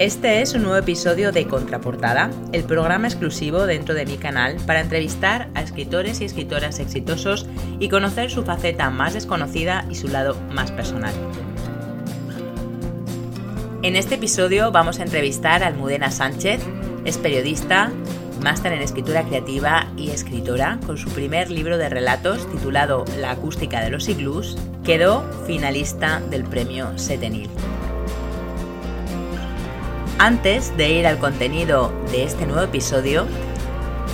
Este es un nuevo episodio de Contraportada, el programa exclusivo dentro de mi canal para entrevistar a escritores y escritoras exitosos y conocer su faceta más desconocida y su lado más personal. En este episodio vamos a entrevistar a Almudena Sánchez, es periodista, máster en escritura creativa y escritora, con su primer libro de relatos titulado La acústica de los iglús, quedó finalista del premio Setenil. Antes de ir al contenido de este nuevo episodio,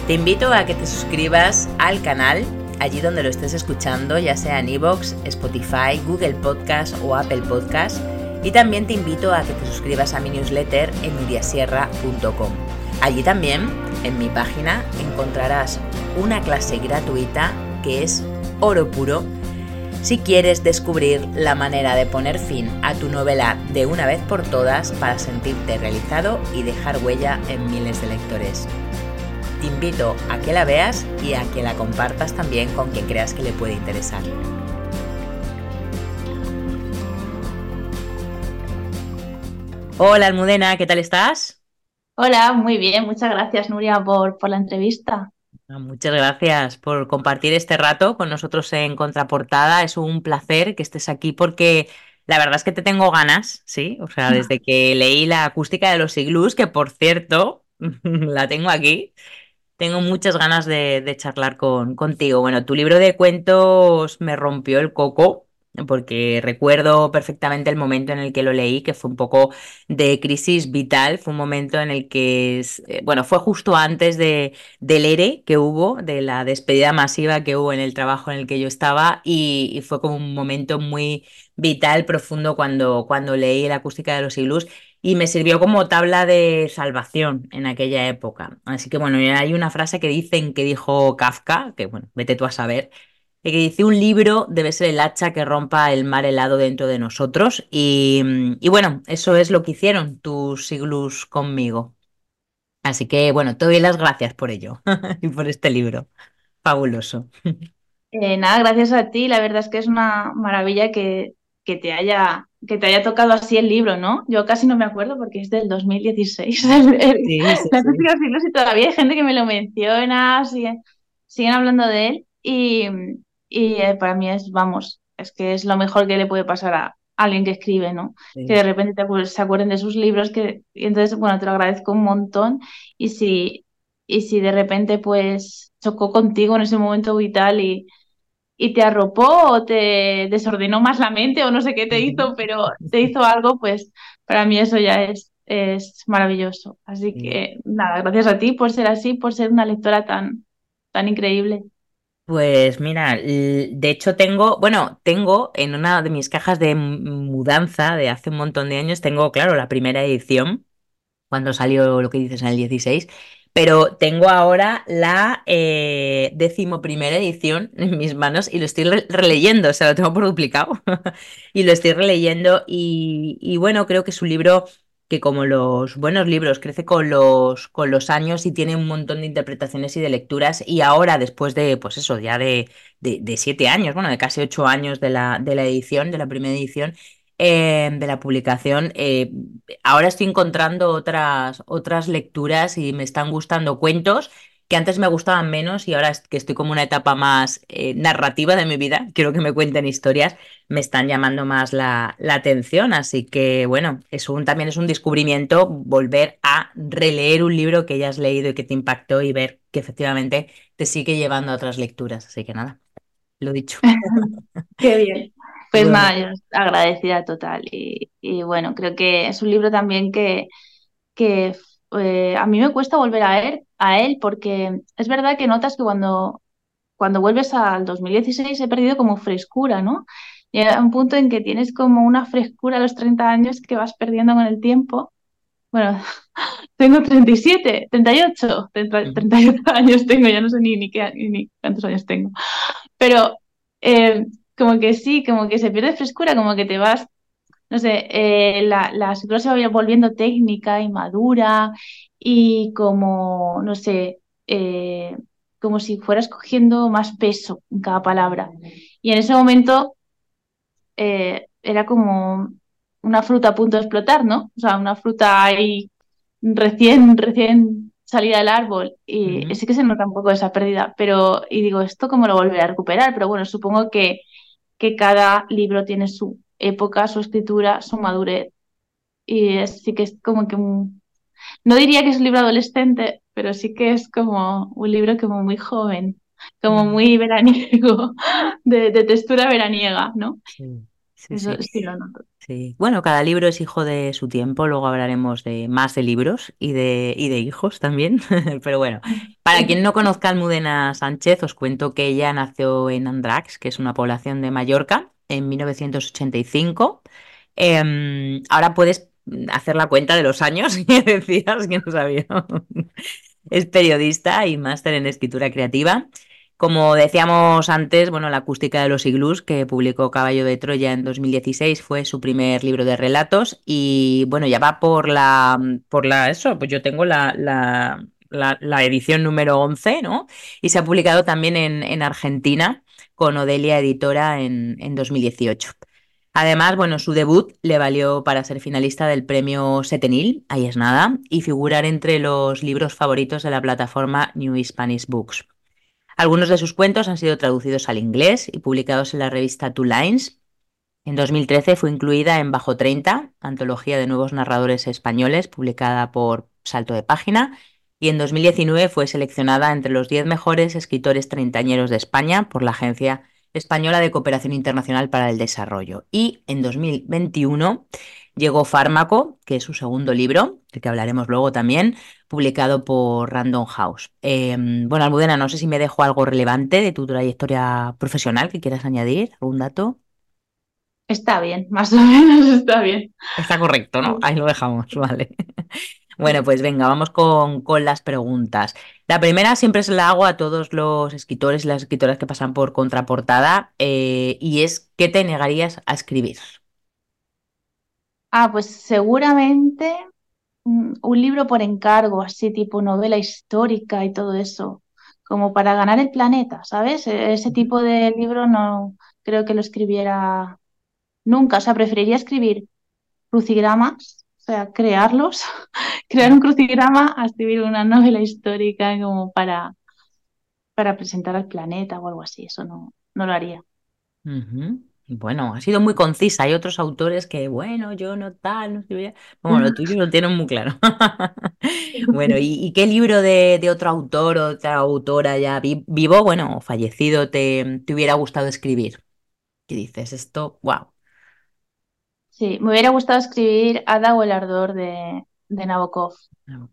te invito a que te suscribas al canal allí donde lo estés escuchando, ya sea en iVoox, Spotify, Google Podcast o Apple Podcast. Y también te invito a que te suscribas a mi newsletter en miriasierra.com. Allí también, en mi página, encontrarás una clase gratuita que es oro puro si quieres descubrir la manera de poner fin a tu novela de una vez por todas para sentirte realizado y dejar huella en miles de lectores. Te invito a que la veas y a que la compartas también con quien creas que le puede interesar. Hola Almudena, ¿qué tal estás? Hola, muy bien, muchas gracias Nuria por, por la entrevista. Ah, muchas gracias por compartir este rato con nosotros en Contraportada. Es un placer que estés aquí porque la verdad es que te tengo ganas, ¿sí? O sea, desde que leí la acústica de los iglús, que por cierto, la tengo aquí, tengo muchas ganas de, de charlar con, contigo. Bueno, tu libro de cuentos me rompió el coco porque recuerdo perfectamente el momento en el que lo leí, que fue un poco de crisis vital, fue un momento en el que, eh, bueno, fue justo antes de, del ERE que hubo, de la despedida masiva que hubo en el trabajo en el que yo estaba, y, fue como un momento muy vital, profundo, cuando, cuando leí la acústica de los iglús, y me sirvió como tabla de salvación en aquella época. Así que bueno, hay una frase que dicen que dijo Kafka, que bueno, vete tú a saber, que dice un libro debe ser el hacha que rompa el mar helado dentro de nosotros. Y, bueno, eso es lo que hicieron tus iglus conmigo. Así que bueno, te doy las gracias por ello y por este libro. Fabuloso. Eh, nada, gracias a ti. La verdad es que es una maravilla que, que, te haya, que te haya tocado así el libro, ¿no? Yo casi no me acuerdo porque es del 2016. sí, y todavía hay gente que me lo menciona, siguen, siguen hablando de él. Y, y eh, para mí es, vamos, es que es lo mejor que le puede pasar a alguien que escribe, ¿no? Que de repente se acuerden de sus libros, que y entonces, bueno, te lo agradezco un montón. Y si, y si de repente, pues, chocó contigo en ese momento vital y, y te arropó o te desordenó más la mente o no sé qué te hizo, pero te hizo algo, pues para mí eso ya es, es maravilloso. Así que nada, gracias a ti por ser así, por ser una lectora tan, tan increíble. Pues mira, de hecho tengo, bueno, tengo en una de mis cajas de mudanza de hace un montón de años, tengo, claro, la primera edición, cuando salió lo que dices en el 16, pero tengo ahora la eh, decimoprimera edición en mis manos y lo estoy releyendo, o sea, lo tengo por duplicado y lo estoy releyendo y, y bueno, creo que es un libro que como los buenos libros crece con los, con los años y tiene un montón de interpretaciones y de lecturas y ahora después de, pues eso, ya de, de, siete años, bueno, de casi ocho años de la, de la edición, de la primera edición, eh, de la publicación, eh, ahora estoy encontrando otras, otras lecturas y me están gustando cuentos que antes me gustaban menos y ahora que estoy como una etapa más eh, narrativa de mi vida, quiero que me cuenten historias, me están llamando más la, atención. Así que bueno, es un, también es un descubrimiento volver a releer un libro que ya has leído y que te impactó y ver que efectivamente te sigue llevando a otras lecturas. Así que nada, lo dicho. Qué bien. Pues nada, agradecida total. Y, y, bueno, creo que es un libro también que, que eh, a mí me cuesta volver a él, a él porque es verdad que notas que cuando, cuando vuelves al 2016 he perdido como frescura, ¿no? Llega un punto en que tienes como una frescura a los 30 años que vas perdiendo con el tiempo. bueno, tengo 37, 38, 38 años tengo, ya no sé ni, ni, qué, ni cuántos años tengo. Pero eh, como que sí, como que se pierde frescura, como que te vas, no sé, eh, la, la se va volviendo técnica y madura y como, no sé, eh, como si fueras cogiendo más peso en cada palabra. Y en ese momento era como una fruta a punto de explotar, ¿no? O sea, una fruta ahí recién, recién salida del árbol y sí que se nota un poco esa pérdida, pero y digo, ¿esto cómo lo volveré a recuperar? Pero bueno, supongo que, que cada libro tiene su época, su escritura, su madurez y es, sí que es como que un... No diría que es un libro adolescente, pero sí que es como un libro como muy joven, como muy veraniego, de, de textura veraniega, ¿no? Sí. Sí, Bueno, cada libro es hijo de su tiempo, luego hablaremos de más de libros y de, y de hijos también. Pero bueno, para quien no conozca a Almudena Sánchez, os cuento que ella nació en Andrax, que es una población de Mallorca, en 1985. Em, ahora puedes hacer la cuenta de los años que decías que no sabía. es periodista y máster en escritura creativa. Como decíamos antes, bueno, La acústica de los iglús, que publicó Caballo de Troya en 2016, fue su primer libro de relatos y bueno, ya va por la, por la, eso, pues yo tengo la, la, la, edición número 11, ¿no? Y se ha publicado también en, en Argentina con Odelia Editora en, en 2018. Además, bueno, su debut le valió para ser finalista del premio Setenil, ahí es nada, y figurar entre los libros favoritos de la plataforma New Spanish Books. Algunos de sus cuentos han sido traducidos al inglés y publicados en la revista Two Lines. En 2013 fue incluida en Bajo 30, antología de nuevos narradores españoles, publicada por Salto de Página, y en 2019 fue seleccionada entre los 10 mejores escritores treintañeros de España por la Agencia Española de Cooperación Internacional para el Desarrollo. Y en 2021 llegó Fármaco, que es su segundo libro, del que hablaremos luego también, publicado por Random House. Em, bueno, Almudena, no sé si me dejo algo relevante de tu trayectoria profesional que quieras añadir, algún dato. Está bien, más o menos está bien. Está correcto, ¿no? Ahí lo dejamos, vale. Bueno, pues venga, vamos con, las preguntas. La primera siempre se la hago a todos los escritores y las escritoras que pasan por contraportada eh, y es, ¿qué te negarías a escribir? Ah, pues seguramente mm, un libro por encargo, así tipo novela histórica y todo eso, como para ganar el planeta, ¿sabes? E-, ese tipo de libro no creo que lo escribiera nunca, o sea, preferiría escribir crucigramas, o sea, crearlos, crear un crucigrama a escribir una novela histórica como para, para presentar al planeta o algo así, eso no, no lo haría. Bueno, ha sido muy concisa. Hay otros autores que, bueno, yo no tal, no sé. Bueno, lo tuyo lo tienen muy claro. Bueno, ¿y, qué libro de, otro autor o otra autora ya vivo, bueno, o fallecido, te, te hubiera gustado escribir? ¿Qué dices? Esto, wow. Sí, me hubiera gustado escribir Ada o el ardor de, de Nabokov.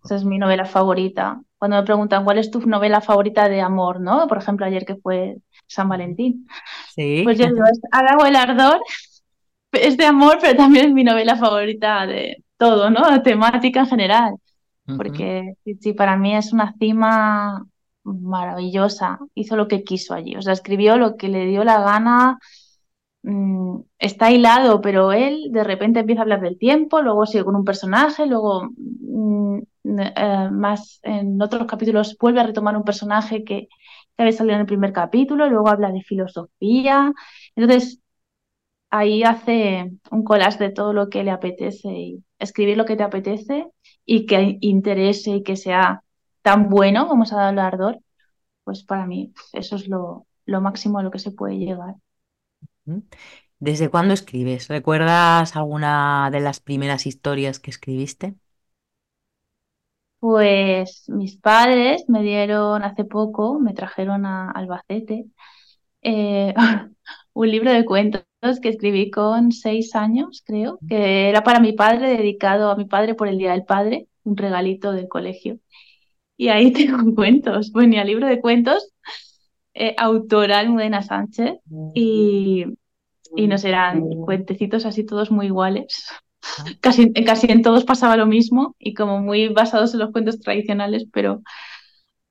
Esa es mi novela favorita. Cuando me preguntan cuál es tu novela favorita de amor, ¿no? Por ejemplo, ayer que fue San Valentín. Sí. Pues yo digo, es o el ardor, es de amor, pero también es mi novela favorita de todo, ¿no? Temática en general. Porque sí, para mí es una cima maravillosa. Hizo lo que quiso allí. O sea, escribió lo que le dio la gana Mm, está hilado, pero él de repente empieza a hablar del tiempo, luego sigue con un personaje, luego mm, eh, más en otros capítulos vuelve a retomar un personaje que, que había salido en el primer capítulo, luego habla de filosofía. Entonces, ahí hace un collage de todo lo que le apetece y escribir lo que te apetece y que interese y que sea tan bueno como se ha dado el ardor, pues para mí eso es lo, lo máximo a lo que se puede llegar. ¿Desde cuándo escribes? ¿Recuerdas alguna de las primeras historias que escribiste? Pues mis padres me dieron hace poco, me trajeron a Albacete, eh, un libro de cuentos que escribí con seis años, creo, que era para mi padre, dedicado a mi padre por el Día del Padre, un regalito del colegio. Y ahí tengo cuentos, venía libro de cuentos eh, autoral Mudena Sánchez y, y nos eran cuentecitos así todos muy iguales. Casi, casi en todos pasaba lo mismo y como muy basados en los cuentos tradicionales, pero,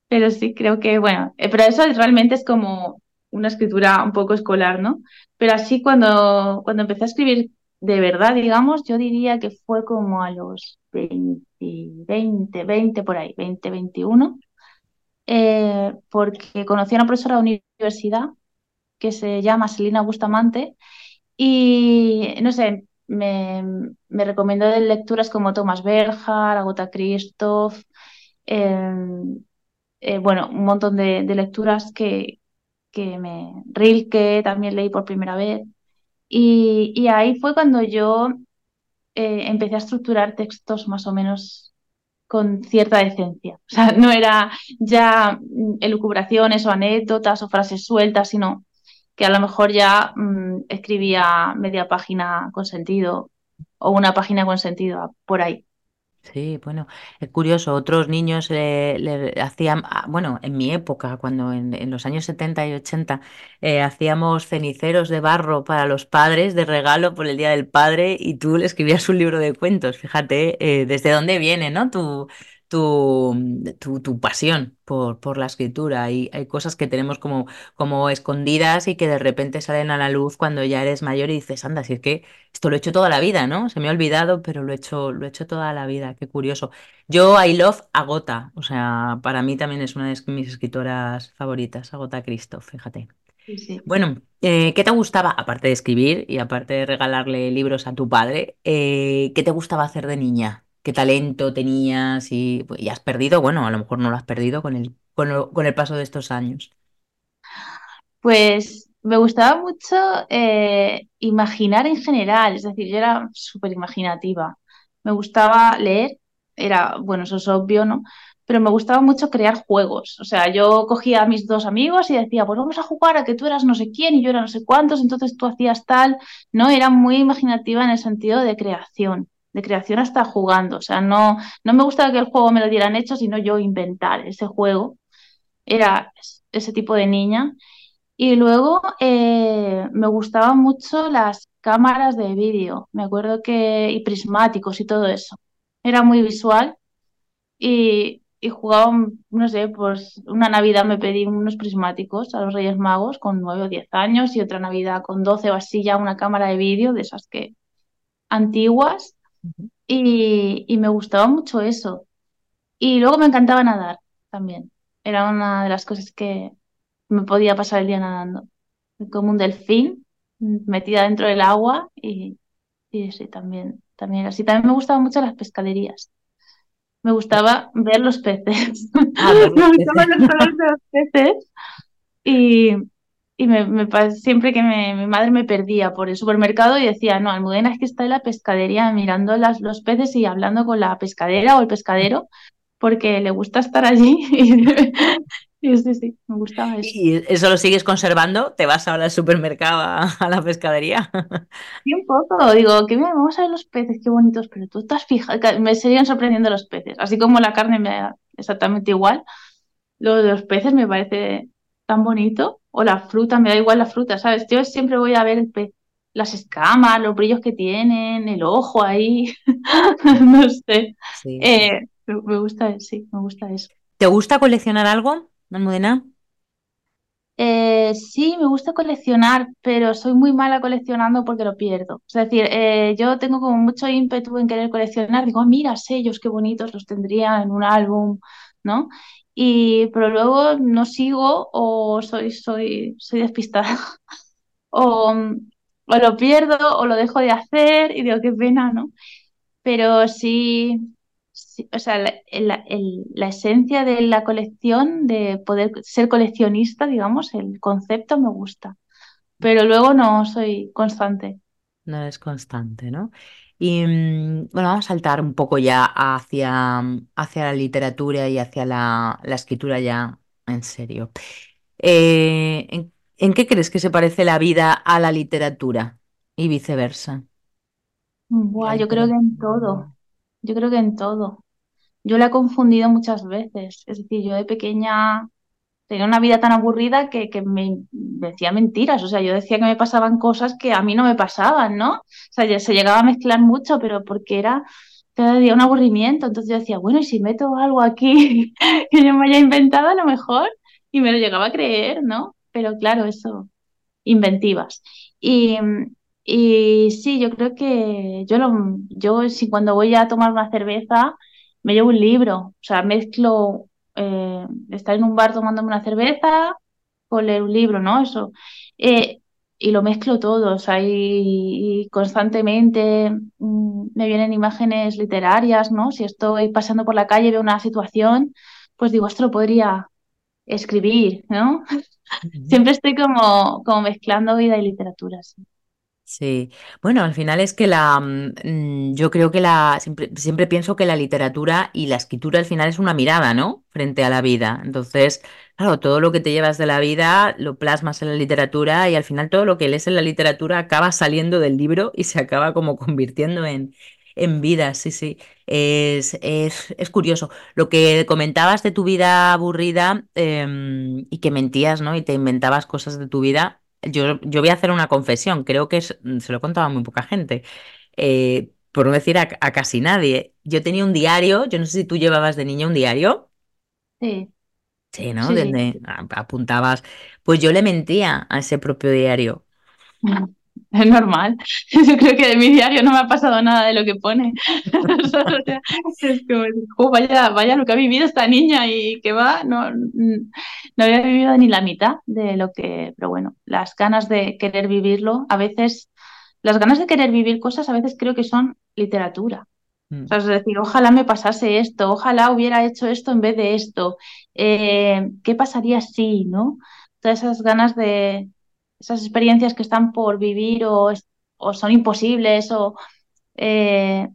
pero sí, creo que, bueno, eh, pero eso realmente es como una escritura un poco escolar, ¿no? Pero así cuando, cuando empecé a escribir de verdad, digamos, yo diría que fue como a los 20, 20, 20 por ahí, 20, 21, eh, porque conocí a una profesora de universidad que se llama Selina Bustamante y, no sé, me, me recomendó de lecturas como Thomas Berger, Agota Christoph, em, eh, bueno, un montón de, lecturas que, que me... Rilke también leí por primera vez. Y, ahí fue cuando yo eh, empecé a estructurar textos más o menos con cierta decencia. O sea, no era ya elucubraciones o anécdotas o frases sueltas, sino que a lo mejor ya mm, escribía media página con sentido o una página con sentido por ahí. Sí, bueno, es curioso, otros niños le, hacían, ah, bueno, en mi época, cuando en, los años 70 y 80 eh, hacíamos ceniceros de barro para los padres de regalo por el Día del Padre y tú le escribías un libro de cuentos, fíjate eh, desde dónde viene, ¿no? Tu, tu, tu, pasión por, por, la escritura. y hay cosas que tenemos como, como escondidas y que de repente salen a la luz cuando ya eres mayor y dices, anda, si es que esto lo he hecho toda la vida, ¿no? Se me ha olvidado, pero lo he hecho, lo he hecho toda la vida. Qué curioso. Yo, I love Agota. O sea, para mí también es una de mis escritoras favoritas, Agota Cristo, fíjate. Bueno, eh, ¿qué te gustaba, aparte de escribir y aparte de regalarle libros a tu padre, eh, qué te gustaba hacer de niña? Qué talento tenías y, y, has perdido, bueno, a lo mejor no lo has perdido con el, con, el paso de estos años. Pues me gustaba mucho eh, imaginar en general, es decir, yo era súper imaginativa. Me gustaba leer, era, bueno, eso es obvio, ¿no? Pero me gustaba mucho crear juegos. O sea, yo cogía a mis dos amigos y decía, pues vamos a jugar a que tú eras no sé quién y yo era no sé cuántos, entonces tú hacías tal, ¿no? Era muy imaginativa en el sentido de creación de creación hasta jugando. O sea, no, no me gusta que el juego me lo dieran hecho, sino yo inventar ese juego. Era ese tipo de niña. Y luego eh, me gustaban mucho las cámaras de vídeo, me acuerdo que, y prismáticos y todo eso. Era muy visual y, y jugaba, no sé, pues una Navidad me pedí unos prismáticos a los Reyes Magos con 9 o 10 años y otra Navidad con 12 o así ya una cámara de vídeo de esas que antiguas y, me gustaba mucho eso. Y luego me encantaba nadar también. Era una de las cosas que me podía pasar el día nadando. Como un delfín metida dentro del agua y, sí, también, también así. También me gustaban mucho las pescaderías. Me gustaba ver los peces. Ah, me gustaban los colores de los peces. Y, y me, siempre que mi madre me perdía por el supermercado y decía, no, Almudena es que está en la pescadería mirando las, los peces y hablando con la pescadera o el pescadero porque le gusta estar allí. y sí, sí, me gustaba eso. ¿Y eso lo sigues conservando? ¿Te vas ahora al supermercado a, la pescadería? Sí, un poco. Digo, que vamos a ver los peces, qué bonitos, pero tú estás fija, me seguían sorprendiendo los peces. Así como la carne me da exactamente igual, lo de los peces me parece tan bonito o la fruta, me da igual la fruta, ¿sabes? Yo siempre voy a ver el pez, las escamas, los brillos que tienen, el ojo ahí, no sé. Eh, me gusta, sí, me gusta eso. ¿Te gusta coleccionar algo, Almudena? Eh, sí, me gusta coleccionar, pero soy muy mala coleccionando porque lo pierdo. Es decir, eh, yo tengo como mucho ímpetu en querer coleccionar. Digo, ah, mira, sellos, qué bonitos, los tendría en un álbum, ¿no? Y pero luego no sigo o soy, soy, soy despistada. o, o lo pierdo o lo dejo de hacer y digo, qué pena, ¿no? Pero sí, o sea, la, la, esencia de la colección, de poder ser coleccionista, digamos, el concepto me gusta, pero luego no soy constante. No es constante, ¿no? Y mm, bueno, vamos a saltar un poco ya hacia, hacia la literatura y hacia la, escritura ya en serio. Eh, ¿en, qué crees que se parece la vida a la literatura y viceversa? yo creo que en todo. Yo creo que en todo. Yo la he confundido muchas veces. Es decir, yo de pequeña tenía una vida tan aburrida que, me, decía mentiras, o sea, yo decía que me pasaban cosas que a mí no me pasaban, ¿no? O sea, se llegaba a mezclar mucho, pero porque era cada un aburrimiento, entonces yo decía, bueno, ¿y si meto algo aquí que yo me haya inventado a lo mejor? Y me lo llegaba a creer, ¿no? Pero claro, eso, inventivas. Y, y sí, yo creo que yo, lo, yo si cuando voy a tomar una cerveza me llevo un libro, o sea, mezclo eh, estar en un bar tomándome una cerveza con leer un libro, ¿no? Eso. Eh, y lo mezclo todo, o sea, y, constantemente mm, me vienen imágenes literarias, ¿no? Si estoy pasando por la calle y veo una situación, pues digo, esto lo podría escribir, ¿no? Siempre estoy como, como mezclando vida y literatura. Sí. Sí, bueno, al final es que la, mm, yo creo que la, siempre, siempre pienso que la literatura y la escritura al final es una mirada, ¿no? Frente a la vida. Entonces, claro, todo lo que te llevas de la vida lo plasmas en la literatura y al final todo lo que lees en la literatura acaba saliendo del libro y se acaba como convirtiendo en, en vida, sí, sí. Es, es, es curioso. Lo que comentabas de tu vida aburrida em, y que mentías, ¿no? Y te inventabas cosas de tu vida yo, yo voy a hacer una confesión, creo que se lo contaba a muy poca gente, eh, por no decir a, casi nadie. Yo tenía un diario, yo no sé si tú llevabas de niña un diario. Sí. Sí, ¿no? Donde apuntabas. Pues yo le mentía a ese propio diario. Es normal. Yo creo que de mi diario no me ha pasado nada de lo que pone. es como, oh, vaya, vaya lo que ha vivido esta niña y que va, no, no había vivido ni la mitad de lo que, pero bueno, las ganas de querer vivirlo, a veces, las ganas de querer vivir cosas a veces creo que son literatura. Mm. O sea, es decir, ojalá me pasase esto, ojalá hubiera hecho esto en vez de esto. Eh, ¿Qué pasaría si, no? Todas esas ganas de, esas experiencias que están por vivir o, o son imposibles o, eh,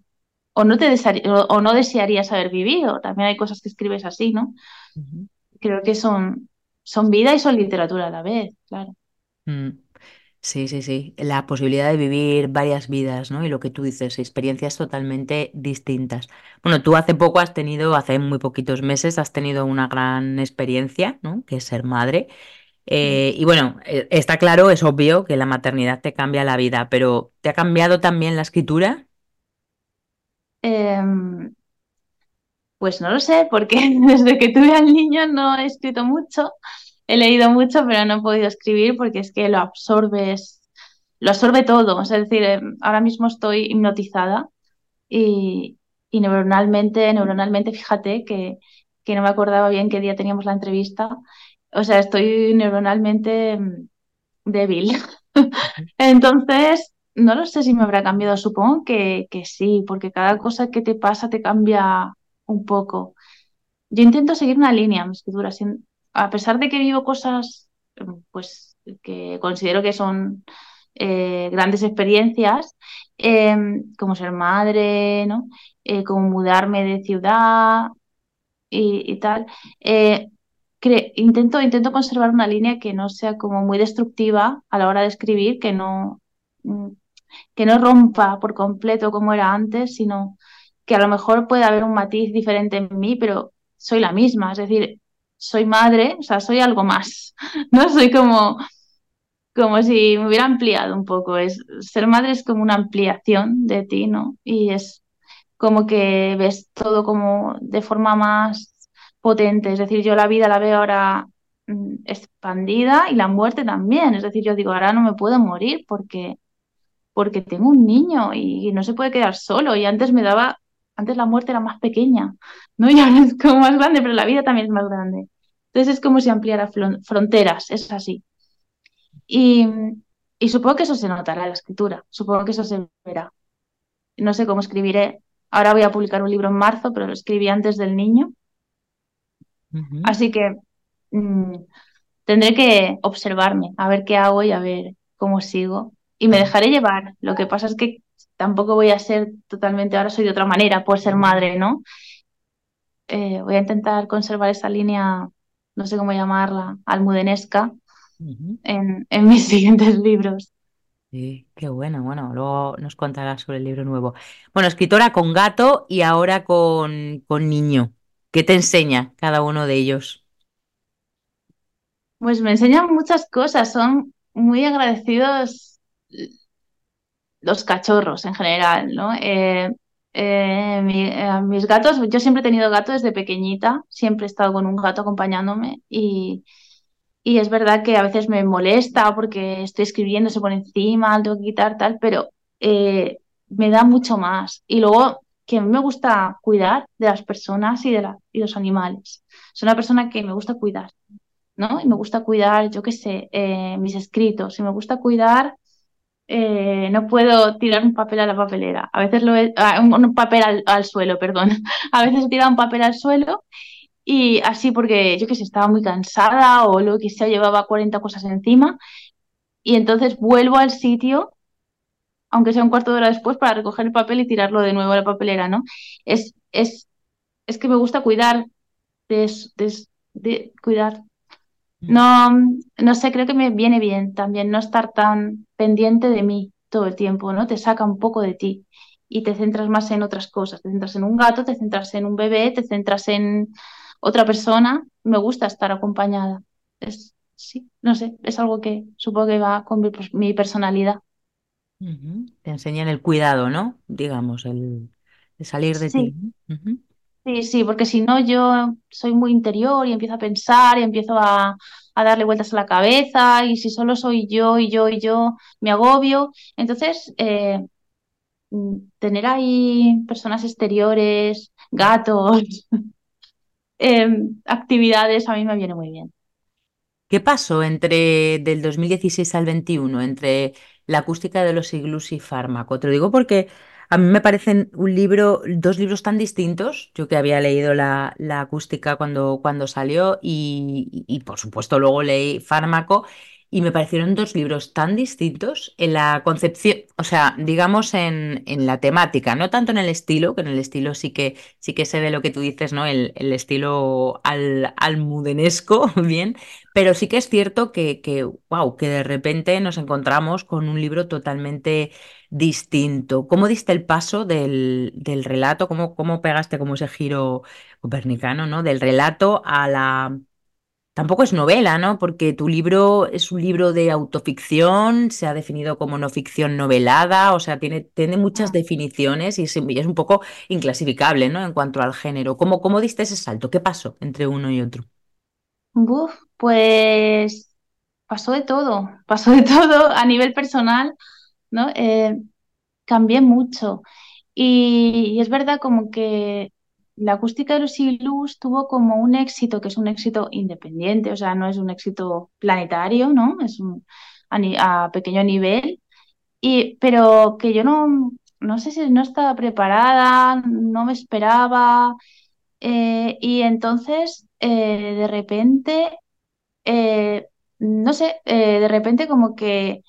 o, no te o, no desearías haber vivido. También hay cosas que escribes así, ¿no? Creo que son, son vida y son literatura a la vez, claro. Mm. Sí, sí, sí. La posibilidad de vivir varias vidas, ¿no? Y lo que tú dices, experiencias totalmente distintas. Bueno, tú hace poco has tenido, hace muy poquitos meses, has tenido una gran experiencia, ¿no? Que es ser madre. Eh, y bueno, eh, está claro, es obvio que la maternidad te cambia la vida, pero ¿te ha cambiado también la escritura? Em, pues no lo sé, porque desde que tuve al niño no he escrito mucho, he leído mucho, pero no he podido escribir porque es que lo absorbes, lo absorbe todo. Es decir, em, ahora mismo estoy hipnotizada y, y neuronalmente, neuronalmente, fíjate que, que no me acordaba bien qué día teníamos la entrevista o sea, estoy neuronalmente mm, débil. Entonces, no lo sé si me habrá cambiado, supongo que, que sí, porque cada cosa que te pasa te cambia un poco. Yo intento seguir una línea en mi escritura, a pesar de que vivo cosas mm, pues, que considero que son eh, grandes experiencias, em, como ser madre, ¿no? Eh, como mudarme de ciudad y, y tal. Intento, intento conservar una línea que no sea como muy destructiva a la hora de escribir, que no, mm, que no rompa por completo como era antes, sino que a lo mejor puede haber un matiz diferente en mí, pero soy la misma, es decir, soy madre, o sea, soy algo más, ¿no? Soy como, como si me hubiera ampliado un poco, es, ser madre es como una ampliación de ti, ¿no? Y es como que ves todo como de forma más potente. Es decir, yo la vida la veo ahora mm, expandida y la muerte también. Es decir, yo digo, ahora no me puedo morir porque, porque tengo un niño y no se puede quedar solo. Y antes me daba, antes la muerte era más pequeña, ¿no? Y ahora es como más grande, pero la vida también es más grande. Entonces es como si ampliara fronteras, es así. Y, y supongo que eso se notará en la escritura, supongo que eso se verá. No sé cómo escribiré. Ahora voy a publicar un libro en marzo, pero lo escribí antes del niño Así que mm, tendré que observarme, a ver qué hago y a ver cómo sigo. Y me dejaré llevar. Lo que pasa es que tampoco voy a ser totalmente, ahora soy de otra manera por ser madre, ¿no? Eh, voy a intentar conservar esa línea, no sé cómo llamarla, almudenesca, en, en mis siguientes libros. Sí, qué bueno. Bueno, luego nos contarás sobre el libro nuevo. Bueno, escritora con gato y ahora con, con niño. ¿Qué te enseña cada uno de ellos? Pues me enseñan muchas cosas, son muy agradecidos los cachorros en general, ¿no? Eh, eh, eh, mis gatos, yo siempre he tenido gato desde pequeñita, siempre he estado con un gato acompañándome y, y es verdad que a veces me molesta porque estoy escribiendo, se pone encima, tengo que quitar tal, pero me da mucho más. Y luego que a mí me gusta cuidar de las personas y de los animales. Soy una persona que me gusta cuidar. ¿no? Y me gusta cuidar, yo qué sé, eh, mis escritos, y me gusta cuidar, eh, no puedo tirar un papel a la papelera, a veces lo he, ah, un, papel al, suelo, perdón, a veces he tirado un papel al suelo y así porque yo qué sé, estaba muy cansada o lo que sea, llevaba 40 cosas encima y entonces vuelvo al sitio aunque sea un cuarto de hora después, para recoger el papel y tirarlo de nuevo a la papelera, ¿no? Es, es, es que me gusta cuidar de, de, de cuidar Mm. No, no sé, creo que me viene bien también no estar tan pendiente de mí todo el tiempo, ¿no? Te saca un poco de ti y te centras más en otras cosas. Te centras en un gato, te centras en un bebé, te centras en otra persona. Me gusta estar acompañada. Es, sí, no sé, es algo que supongo que va con mi, personalidad. Te enseñan el cuidado, ¿no? Digamos, el, salir de ti. Sí, sí, porque si no yo soy muy interior y empiezo a pensar y empiezo a, darle vueltas a la cabeza y si solo soy yo y yo y yo me agobio. Entonces, eh, mm, tener ahí personas exteriores, gatos, em, actividades, a mí me viene muy bien. ¿Qué pasó entre del 2016 al 21, entre la acústica de los iglús y fármaco? Te lo digo porque a mí me parecen un libro, dos libros tan distintos. Yo que había leído la, acústica cuando, cuando salió y, y, por supuesto luego leí Fármaco y me parecieron dos libros tan distintos en la concepción, o sea, digamos en, en, la temática, no tanto en el estilo, que en el estilo sí que, sí que se ve lo que tú dices, ¿no? El, el estilo al, almudenesco, bien, pero sí que es cierto que, que, wow, que de repente nos encontramos con un libro totalmente distinto. ¿Cómo diste el paso del, del relato? ¿Cómo, ¿Cómo pegaste como ese giro copernicano, ¿no? Del relato a la Tampoco es novela, ¿no? Porque tu libro es un libro de autoficción, se ha definido como no ficción novelada, o sea, tiene, tiene muchas ah. definiciones y es, un poco inclasificable, ¿no? En cuanto al género. ¿Cómo, ¿Cómo diste ese salto? ¿Qué pasó entre uno y otro? Uf, pues pasó de todo, pasó de todo a nivel personal, ¿no? Eh, cambié mucho. y, es verdad como que la acústica de los tuvo como un éxito, que es un éxito independiente, o sea, no es un éxito planetario, ¿no? Es un, a, pequeño nivel, y, pero que yo no, no sé si no estaba preparada, no me esperaba, eh, y entonces eh, de repente, eh, no sé, de repente como que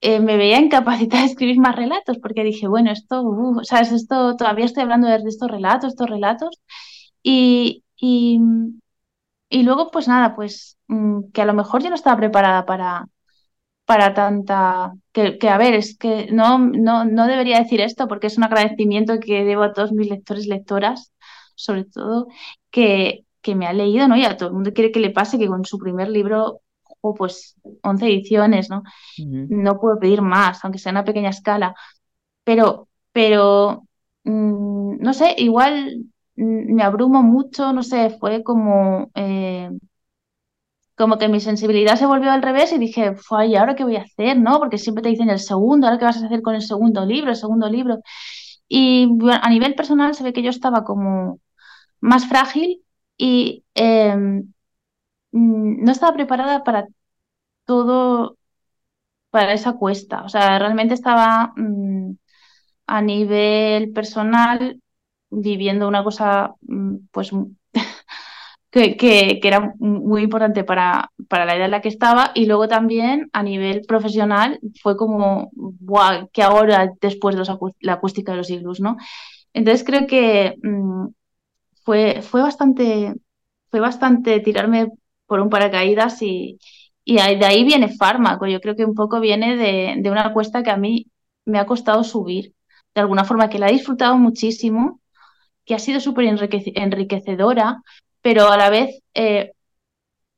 eh, me veía incapacitada de escribir más relatos, porque dije, bueno, esto, uh, ¿sabes? Esto, todavía estoy hablando de, estos relatos, estos relatos. Y, y, luego, pues nada, pues mm, que a lo mejor yo no estaba preparada para, para tanta... Que, que, a ver, es que no, no, no debería decir esto porque es un agradecimiento que debo a todos mis lectores y lectoras, sobre todo, que, que me ha leído, ¿no? Y a todo el mundo quiere que le pase que con su primer libro pues 11 ediciones, ¿no? No puedo pedir más, aunque sea a una pequeña escala. Pero, pero, mm, no sé, igual mm, me abrumo mucho, no sé, fue como, eh, como que mi sensibilidad se volvió al revés y dije, ¿y ahora qué voy a hacer? ¿No? Porque siempre te dicen el segundo, ¿ahora qué vas a hacer con el segundo libro, el segundo libro? Y a nivel personal se ve que yo estaba como más frágil y em, mm, no estaba preparada para todo para esa cuesta. O sea, realmente estaba mm, a nivel personal viviendo una cosa, mm, pues, que, que, era muy importante para, para la edad en la que estaba. Y luego también a nivel profesional fue como. ¿Qué ahora después de la acústica de los iglus, no? Entonces creo que mm, fue, fue bastante, fue bastante tirarme por un paracaídas y, y de ahí viene fármaco. Yo creo que un poco viene de, una cuesta que a mí me ha costado subir. De alguna forma que la he disfrutado muchísimo, que ha sido súper enriquecedora, pero a la vez eh,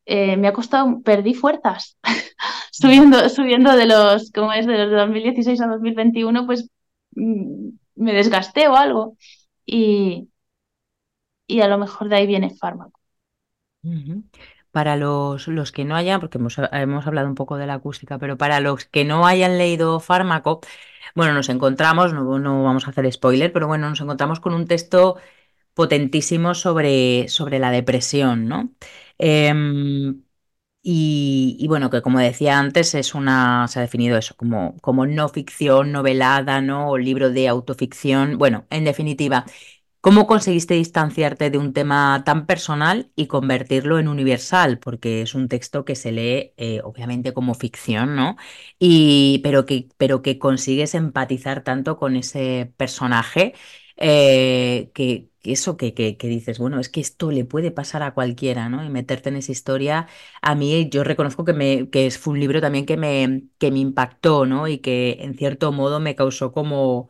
eh, me ha costado, perdí fuerzas. subiendo, subiendo de los, como es, de los 2016 a 2021, pues mm, me desgasté o algo. Y, y a lo mejor de ahí viene fármaco. Para los, los que no hayan, porque hemos, hemos, hablado un poco de la acústica, pero para los que no hayan leído fármaco, bueno, nos encontramos, no, no vamos a hacer spoiler, pero bueno, nos encontramos con un texto potentísimo sobre, sobre la depresión, ¿no? Em, y, bueno, que como decía antes, es una, se ha definido eso como, como no ficción, novelada, ¿no? O libro de autoficción. Bueno, en definitiva, ¿cómo conseguiste distanciarte de un tema tan personal y convertirlo en universal? Porque es un texto que se lee, eh, obviamente, como ficción, ¿no? Y, pero que, pero que consigues empatizar tanto con ese personaje eh, que, eso que, que, dices, bueno, es que esto le puede pasar a cualquiera, ¿no? Y meterte en esa historia, a mí yo reconozco que, me, que fue un libro también que me, que me impactó, ¿no? Y que en cierto modo me causó como,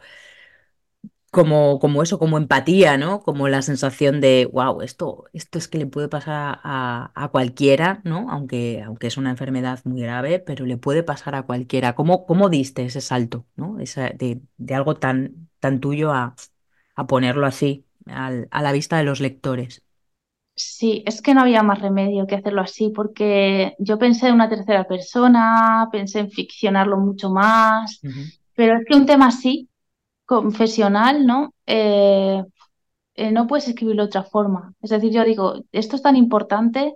como, como eso, como empatía, ¿no? Como la sensación de, wow, esto, esto es que le puede pasar a, a, cualquiera, ¿no? Aunque, aunque es una enfermedad muy grave, pero le puede pasar a cualquiera. ¿Cómo, cómo diste ese salto, ¿no? Esa, de, de algo tan, tan tuyo a, a ponerlo así? a la vista de los lectores. Sí, es que no había más remedio que hacerlo así, porque yo pensé en una tercera persona, pensé en ficcionarlo mucho más, pero es que un tema así, confesional, ¿no? Eh, eh, no puedes escribirlo de otra forma. Es decir, yo digo, esto es tan importante,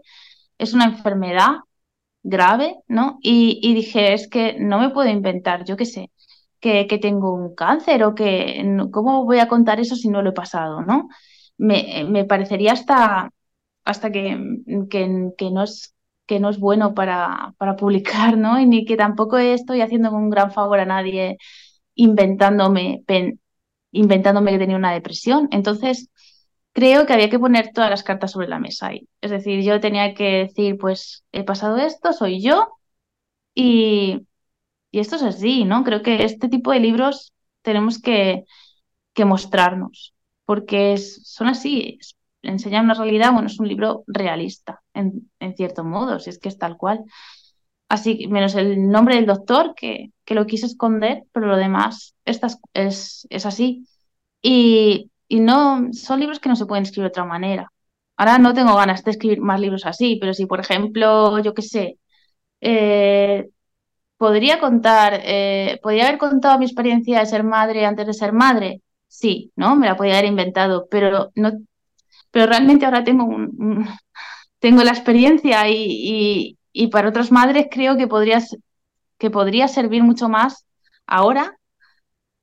es una enfermedad grave, ¿no? Y, y dije, es que no me puedo inventar, yo qué sé, que, tengo un cáncer o que, ¿cómo voy a contar eso si no lo he pasado, no? Me, parecería hasta, hasta que, que, no es, que no es bueno para, para publicar, ¿no? Y ni que tampoco estoy haciendo un gran favor a nadie inventándome, inventándome que tenía una depresión. Entonces, creo que había que poner todas las cartas sobre la mesa ahí. Es decir, yo tenía que decir, pues he pasado esto, soy yo, y, y esto es así, ¿no? Creo que este tipo de libros tenemos que, que mostrarnos, porque son así, enseñan una realidad, bueno, es un libro realista, en, cierto modo, si es que es tal cual. Así, menos el nombre del doctor, que, que lo quise esconder, pero lo demás es, es así. Y, y no, son libros que no se pueden escribir de otra manera. Ahora no tengo ganas de escribir más libros así, pero si, por ejemplo, yo qué sé, eh, ¿Podría contar, eh, podría haber contado mi experiencia de ser madre antes de ser madre? Sí, ¿no? Me la podía haber inventado, pero no, pero realmente ahora tengo un, tengo la experiencia y, para otras madres creo que podría, que podría servir mucho más ahora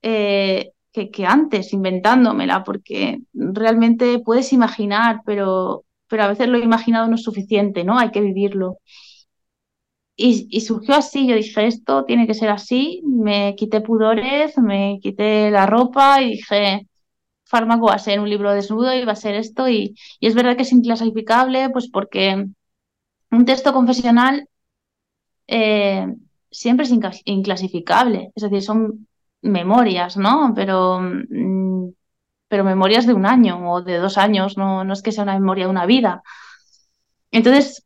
eh, que, que, antes, inventándomela, porque realmente puedes imaginar, pero, pero a veces lo imaginado no es suficiente, ¿no? Hay que vivirlo. Y, surgió así, yo dije, esto tiene que ser así, me quité pudores, me quité la ropa y dije, fármaco va a ser un libro desnudo y va a ser esto. Y, es verdad que es inclasificable, pues porque un texto confesional eh, siempre es inclasificable, es decir, son memorias, ¿no? Pero, mm, pero memorias de un año o de dos años, no, no es que sea una memoria de una vida. Entonces,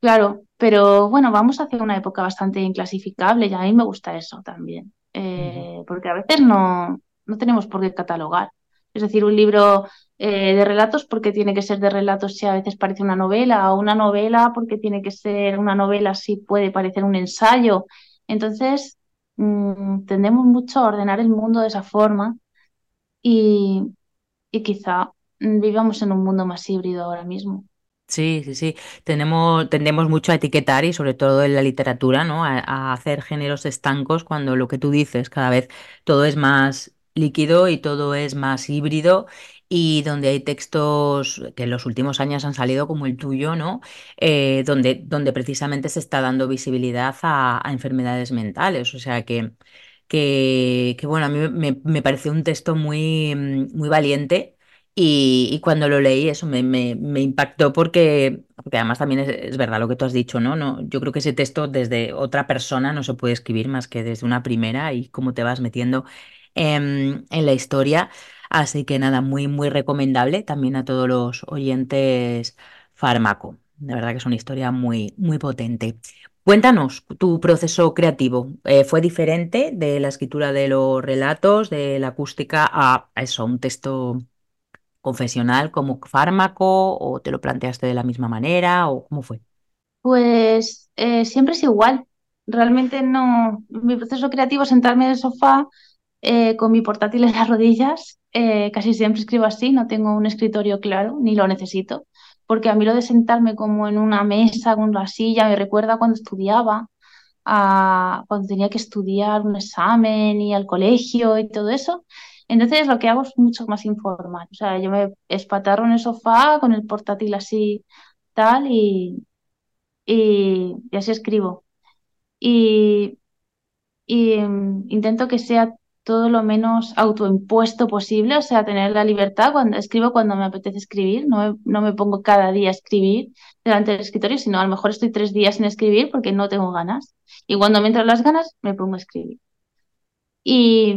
claro, pero bueno, vamos hacia una época bastante inclasificable y a mí me gusta eso también, eh, porque a veces no, no tenemos por qué catalogar. Es decir, un libro eh, de relatos porque tiene que ser de relatos si a veces parece una novela, o una novela porque tiene que ser una novela si puede parecer un ensayo. Entonces, mm, tendemos mucho a ordenar el mundo de esa forma y, y quizá vivamos en un mundo más híbrido ahora mismo. Sí, sí, sí. Tenemos, tendemos mucho a etiquetar y sobre todo en la literatura, ¿no? A, hacer géneros estancos cuando lo que tú dices, cada vez todo es más líquido y todo es más híbrido y donde hay textos que en los últimos años han salido como el tuyo, ¿no? Eh, donde, donde precisamente se está dando visibilidad a, enfermedades mentales. O sea que, que, bueno, a mí me, me pareció un texto muy, muy valiente y, cuando lo leí, eso me, me, impactó porque, porque además también es, verdad lo que tú has dicho, ¿no? ¿no? Yo creo que ese texto desde otra persona no se puede escribir más que desde una primera y cómo te vas metiendo en, en la historia. Así que nada, muy, muy recomendable también a todos los oyentes fármaco. De verdad que es una historia muy, muy potente. Cuéntanos tu proceso creativo. Eh, ¿fue diferente de la escritura de los relatos, de la acústica, a eso, un texto confesional como fármaco? ¿O te lo planteaste de la misma manera? ¿O cómo fue? Pues eh, siempre es igual. Realmente no. Mi proceso creativo es sentarme en el sofá eh, con mi portátil en las rodillas. casi siempre escribo así, no tengo un escritorio claro, ni lo necesito porque a mí lo de sentarme como en una mesa, con una silla, me recuerda cuando estudiaba, a, cuando tenía que estudiar un examen y al colegio y todo eso. Entonces lo que hago es mucho más informal. O sea, yo me espatarro en el sofá con el portátil así, tal, y, y, así escribo. Y, y mm, intento que sea todo lo menos autoimpuesto posible, o sea, tener la libertad cuando escribo cuando me apetece escribir, no me, no me pongo cada día a escribir delante del escritorio, sino a lo mejor estoy tres días sin escribir porque no tengo ganas. Y cuando me entran las ganas, me pongo a escribir. Y,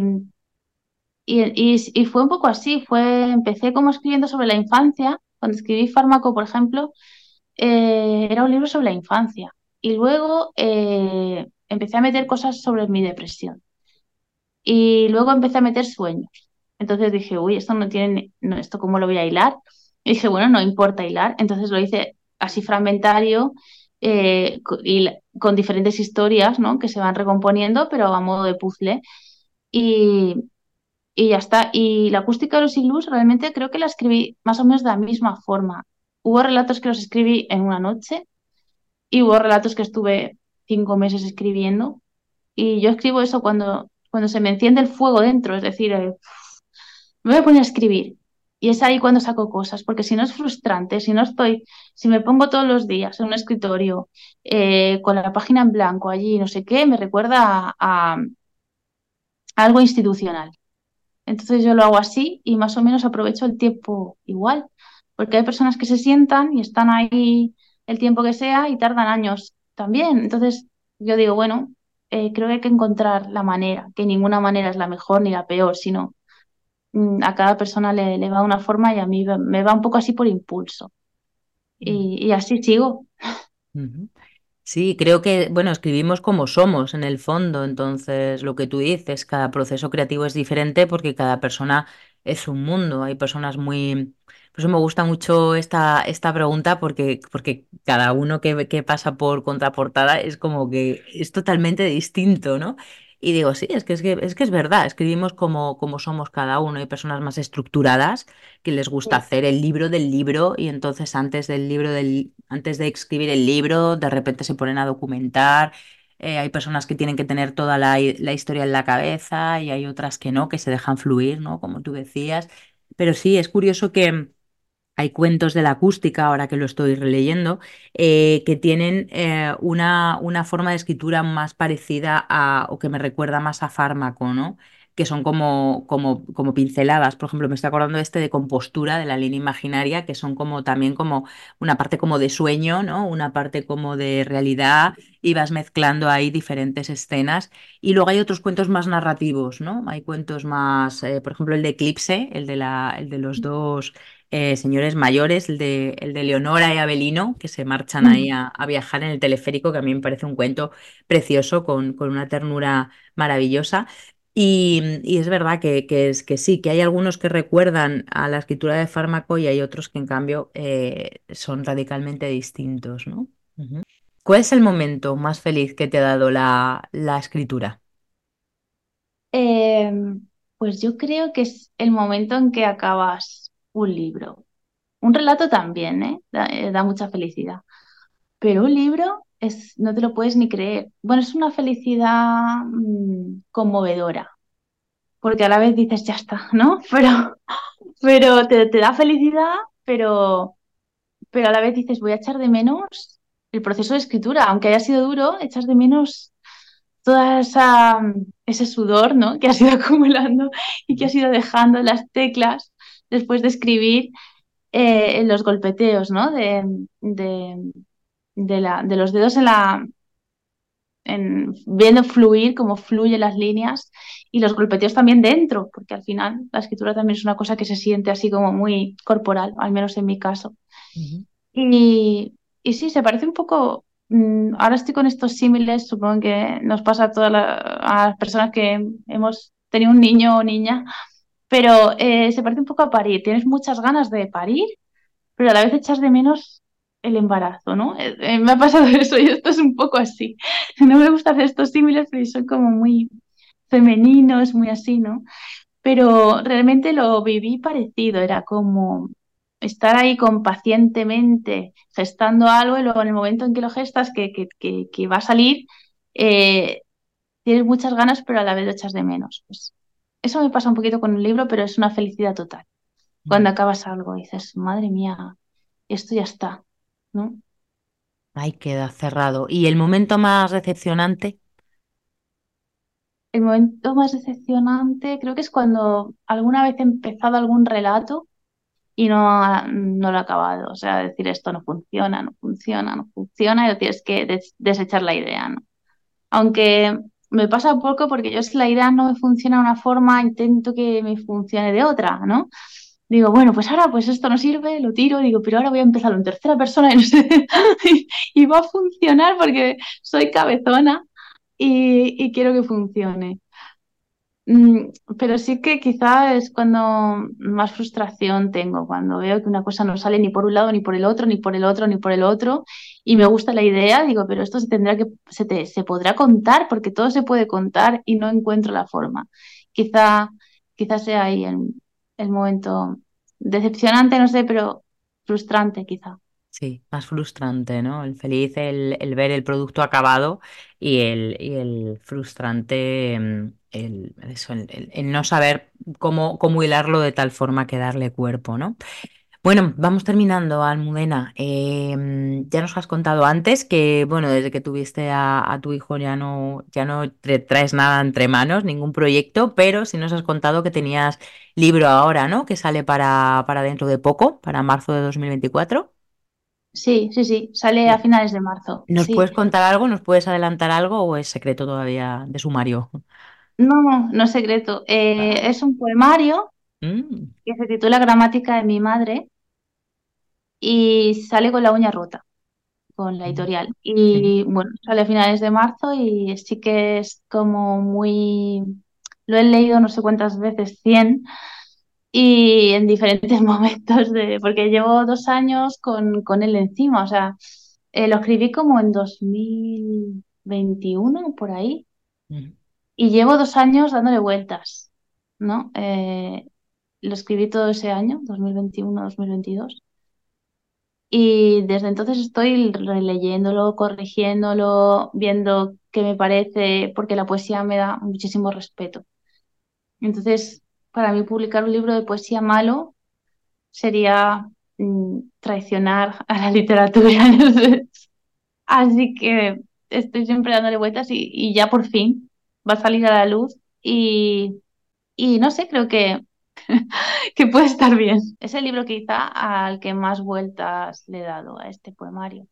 y, y, fue un poco así, fue, empecé como escribiendo sobre la infancia, cuando escribí Fármaco, por ejemplo, eh, era un libro sobre la infancia. Y luego eh, empecé a meter cosas sobre mi depresión. Y luego empecé a meter sueños. Entonces dije, uy, esto no tiene, no, esto cómo lo voy a hilar. Y dije, bueno, no importa hilar. Entonces lo hice así fragmentario eh, y con diferentes historias, ¿no? Que se van recomponiendo, pero a modo de puzzle. Y, y ya está. Y la acústica de los iglús realmente creo que la escribí más o menos de la misma forma. Hubo relatos que los escribí en una noche y hubo relatos que estuve cinco meses escribiendo. Y yo escribo eso cuando cuando se me enciende el fuego dentro, es decir, eh, me voy a poner a escribir. Y es ahí cuando saco cosas, porque si no es frustrante, si no estoy, si me pongo todos los días en un escritorio eh, con la página en blanco allí, no sé qué, me recuerda a, algo institucional. Entonces yo lo hago así y más o menos aprovecho el tiempo igual, porque hay personas que se sientan y están ahí el tiempo que sea y tardan años también. Entonces yo digo, bueno, eh, creo que hay que encontrar la manera, que ninguna manera es la mejor ni la peor, sino mm, a cada persona le, le, va una forma y a mí me va un poco así por impulso. Y, y así sigo. Sí, creo que, bueno, escribimos como somos en el fondo, entonces lo que tú dices, cada proceso creativo es diferente porque cada persona es un mundo. Hay personas muy por eso me gusta mucho esta, esta pregunta porque, porque cada uno que, que pasa por contraportada es como que es totalmente distinto, ¿no? Y digo, sí, es que es, que, es, que es verdad, escribimos como, como somos cada uno. Hay personas más estructuradas que les gusta hacer el libro del libro y entonces antes del libro del, antes de escribir el libro, de repente se ponen a documentar. Eh, hay personas que tienen que tener toda la, la historia en la cabeza y hay otras que no, que se dejan fluir, ¿no? Como tú decías. Pero sí, es curioso que, hay cuentos de la acústica, ahora que lo estoy releyendo, eh, que tienen eh, una, una, forma de escritura más parecida a, o que me recuerda más a fármaco, ¿no? que son como, como, como pinceladas. Por ejemplo, me estoy acordando de este de compostura, de la línea imaginaria, que son como también como una parte como de sueño, ¿no? Una parte como de realidad, y vas mezclando ahí diferentes escenas. Y luego hay otros cuentos más narrativos, ¿no? Hay cuentos más, eh, por ejemplo, el de Eclipse, el de, la, el de los dos eh, señores mayores, el de, el de Leonora y Abelino, que se marchan ahí a, viajar en el teleférico, que a mí me parece un cuento precioso, con, con una ternura maravillosa. Y, es verdad que, es, que sí, que hay algunos que recuerdan a la escritura de fármaco y hay otros que en cambio eh, son radicalmente distintos, ¿no? ¿Cuál es el momento más feliz que te ha dado la, la escritura? Em, pues yo creo que es el momento en que acabas un libro. Un relato también, ¿eh? eh da, mucha felicidad. Pero un libro es, no te lo puedes ni creer. Bueno, es una felicidad mm, conmovedora, porque a la vez dices, ya está, ¿no? Pero, pero te, da felicidad, pero, pero a la vez dices, voy a echar de menos el proceso de escritura, aunque haya sido duro, echas de menos toda esa ese sudor, ¿no? Que has ido acumulando y que has ido dejando las teclas después de escribir eh, los golpeteos, ¿no? De, de, la, de los dedos en la, en, viendo fluir, cómo fluyen las líneas y los golpeteos también dentro, porque al final la escritura también es una cosa que se siente así como muy corporal, al menos en mi caso. y, y sí, se parece un poco. mm, ahora estoy con estos símiles, supongo que nos pasa a todas la- a las personas que hemos tenido un niño o niña, pero eh, se parece un poco a parir. Tienes muchas ganas de parir, pero a la vez echas de menos el embarazo, ¿no? Eh, eh, me ha pasado eso y esto es un poco así. No me gusta hacer estos símiles, pero son como muy femeninos, muy así, ¿no? Pero realmente lo viví parecido, era como estar ahí con pacientemente gestando algo y luego en el momento en que lo gestas, que, que, que, va a salir, tienes muchas ganas, pero a la vez lo echas de menos. Pues eso me pasa un poquito con el libro, pero es una felicidad total. Cuando acabas algo y dices, madre mía, esto ya está, ¿no? Ahí queda cerrado. ¿Y el momento más decepcionante? El momento más decepcionante creo que es cuando alguna vez he empezado algún relato y no, ha- no lo he acabado. O sea, decir esto no funciona, no funciona, no funciona, y tienes que des- desechar la idea, ¿no? Aunque me pasa poco porque yo si la idea no me funciona de una forma, intento que me funcione de otra, ¿no? Digo, bueno, pues ahora pues esto no sirve, lo tiro, digo, pero ahora voy a empezarlo en tercera persona y va a funcionar porque soy cabezona y, y quiero que funcione. Mm, pero sí que quizá es cuando más frustración tengo, cuando veo que una cosa no sale ni por un lado, ni por el otro, ni por el otro, ni por el otro, y me gusta la idea, digo, pero esto se tendrá que, se te, se podrá contar, porque todo se puede contar y no encuentro la forma. Quizá, quizá sea ahí el, el momento decepcionante, no sé, pero frustrante quizá. Sí, más frustrante, ¿no? El feliz, el, el ver el producto acabado y el, y el frustrante, mm, el, eso, el, no saber cómo, cómo hilarlo de tal forma que darle cuerpo, ¿no? Bueno, vamos terminando, Almudena. Eh, mm, ya nos has contado antes que, bueno, desde que tuviste a, a tu hijo ya no, ya no te traes nada entre manos, ningún proyecto, pero sí nos has contado que tenías libro ahora, ¿no? Que sale para, para dentro de poco, para marzo de 2024. Sí, sí, sí, sale a finales de marzo, ¿Nos sí. puedes contar algo? ¿Nos puedes adelantar algo o es secreto todavía de sumario? No, no, no es secreto. Eh, Ah, es un poemario mm, que se titula Gramática de mi madre y sale con la uña rota, con la mm, editorial. sí. Y bueno, sale a finales de marzo y sí que es como muy... Lo he leído no sé cuántas veces, 100 y en diferentes momentos, de, porque llevo dos años con, con él encima. O sea, eh, lo escribí como en 2021, por ahí, y llevo dos años dándole vueltas, ¿no? Eh, lo escribí todo ese año, 2021-2022. Y desde entonces estoy releyéndolo, corrigiéndolo, viendo qué me parece, porque la poesía me da muchísimo respeto. Entonces, para mí publicar un libro de poesía malo sería mm, traicionar a la literatura. Así que estoy siempre dándole vueltas y, y ya por fin va a salir a la luz y, y no sé, creo que que puede estar bien. Es el libro quizá al que más vueltas le he dado a este poemario.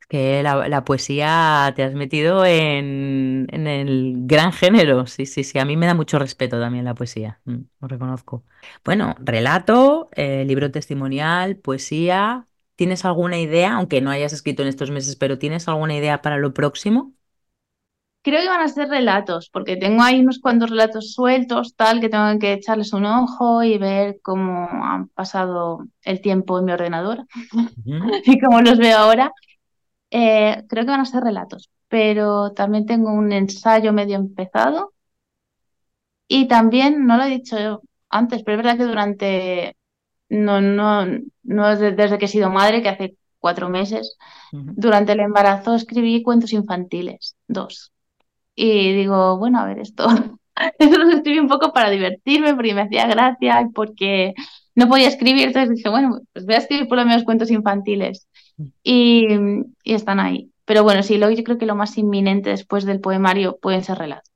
Es que la, la poesía te has metido en, en el gran género. Sí, sí, sí. A mí me da mucho respeto también la poesía. mm, lo reconozco. Bueno, relato, eh, libro testimonial, poesía. ¿Tienes alguna idea, aunque no hayas escrito en estos meses, pero ¿tienes alguna idea para lo próximo? Creo que van a ser relatos, porque tengo ahí unos cuantos relatos sueltos, tal, que tengo que echarles un ojo y ver cómo han pasado el tiempo en mi ordenador y cómo los veo ahora. Eh, creo que van a ser relatos, pero también tengo un ensayo medio empezado y también, no lo he dicho antes, pero es verdad que durante, no, no, no es de- desde que he sido madre, que hace cuatro meses, durante el embarazo escribí cuentos infantiles, dos. Y digo, bueno, a ver, esto, esto lo escribí un poco para divertirme, porque me hacía gracia y porque no podía escribir. Entonces dije, bueno, pues voy a escribir por lo menos cuentos infantiles. Y, y están ahí. Pero bueno, sí, lo, yo creo que lo más inminente después del poemario pueden ser relatos.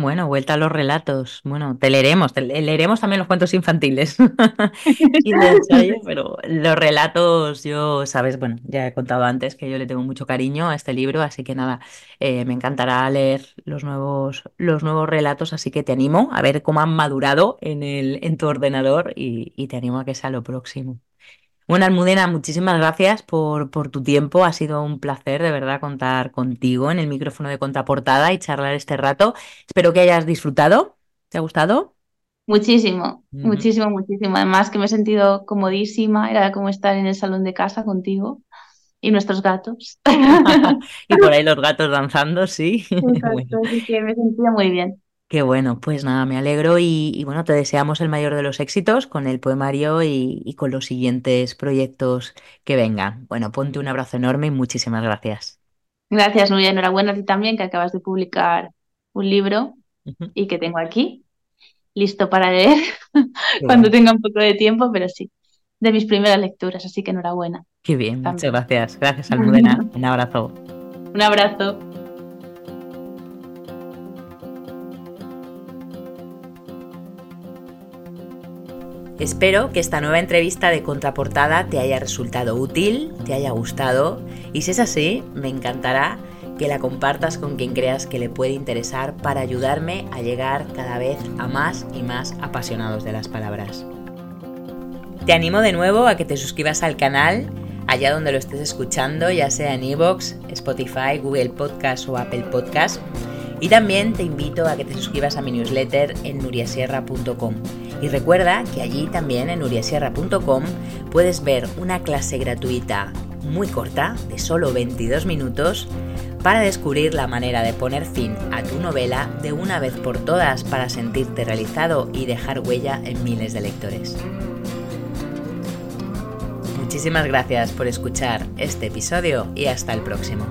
Bueno, vuelta a los relatos. Bueno, te leeremos, te le- leeremos también los cuentos infantiles y de pero los relatos, yo, sabes, bueno, ya he contado antes que yo le tengo mucho cariño a este libro, así que nada, eh, me encantará leer los nuevos, los nuevos relatos, así que te animo a ver cómo han madurado en el, en tu ordenador y, y te animo a que sea lo próximo. Bueno, Almudena, muchísimas gracias por, por, tu tiempo. Ha sido un placer, de verdad, contar contigo en el micrófono de contraportada y charlar este rato. Espero que hayas disfrutado. ¿Te ha gustado? Muchísimo, muchísimo, muchísimo. Además que me he sentido comodísima. Era como estar en el salón de casa contigo y nuestros gatos. y por ahí los gatos danzando, sí. Exacto, así que me sentía muy bien. Qué bueno, pues nada, me alegro y, bueno, te deseamos el mayor de los éxitos con el poemario y, con los siguientes proyectos que vengan. Bueno, ponte un abrazo enorme y muchísimas gracias. Gracias, Nuria. Enhorabuena a ti también, que acabas de publicar un libro y que tengo aquí, listo para leer cuando tenga un poco de tiempo, pero sí, de mis primeras lecturas, así que enhorabuena. Qué bien, muchas gracias. Gracias, Almudena. un abrazo. Un abrazo. Espero que esta nueva entrevista de contraportada te haya resultado útil, te haya gustado y si es así, me encantará que la compartas con quien creas que le puede interesar para ayudarme a llegar cada vez a más y más apasionados de las palabras. Te animo de nuevo a que te suscribas al canal allá donde lo estés escuchando, ya sea en iVoox, Spotify, Google Podcast o Apple Podcast. Y también te invito a que te suscribas a mi newsletter en nuriasierra.com y recuerda que allí también en uriasierra.com puedes ver una clase gratuita muy corta, de solo 22 minutos, para descubrir la manera de poner fin a tu novela de una vez por todas para sentirte realizado y dejar huella en miles de lectores. Muchísimas gracias por escuchar este episodio y hasta el próximo.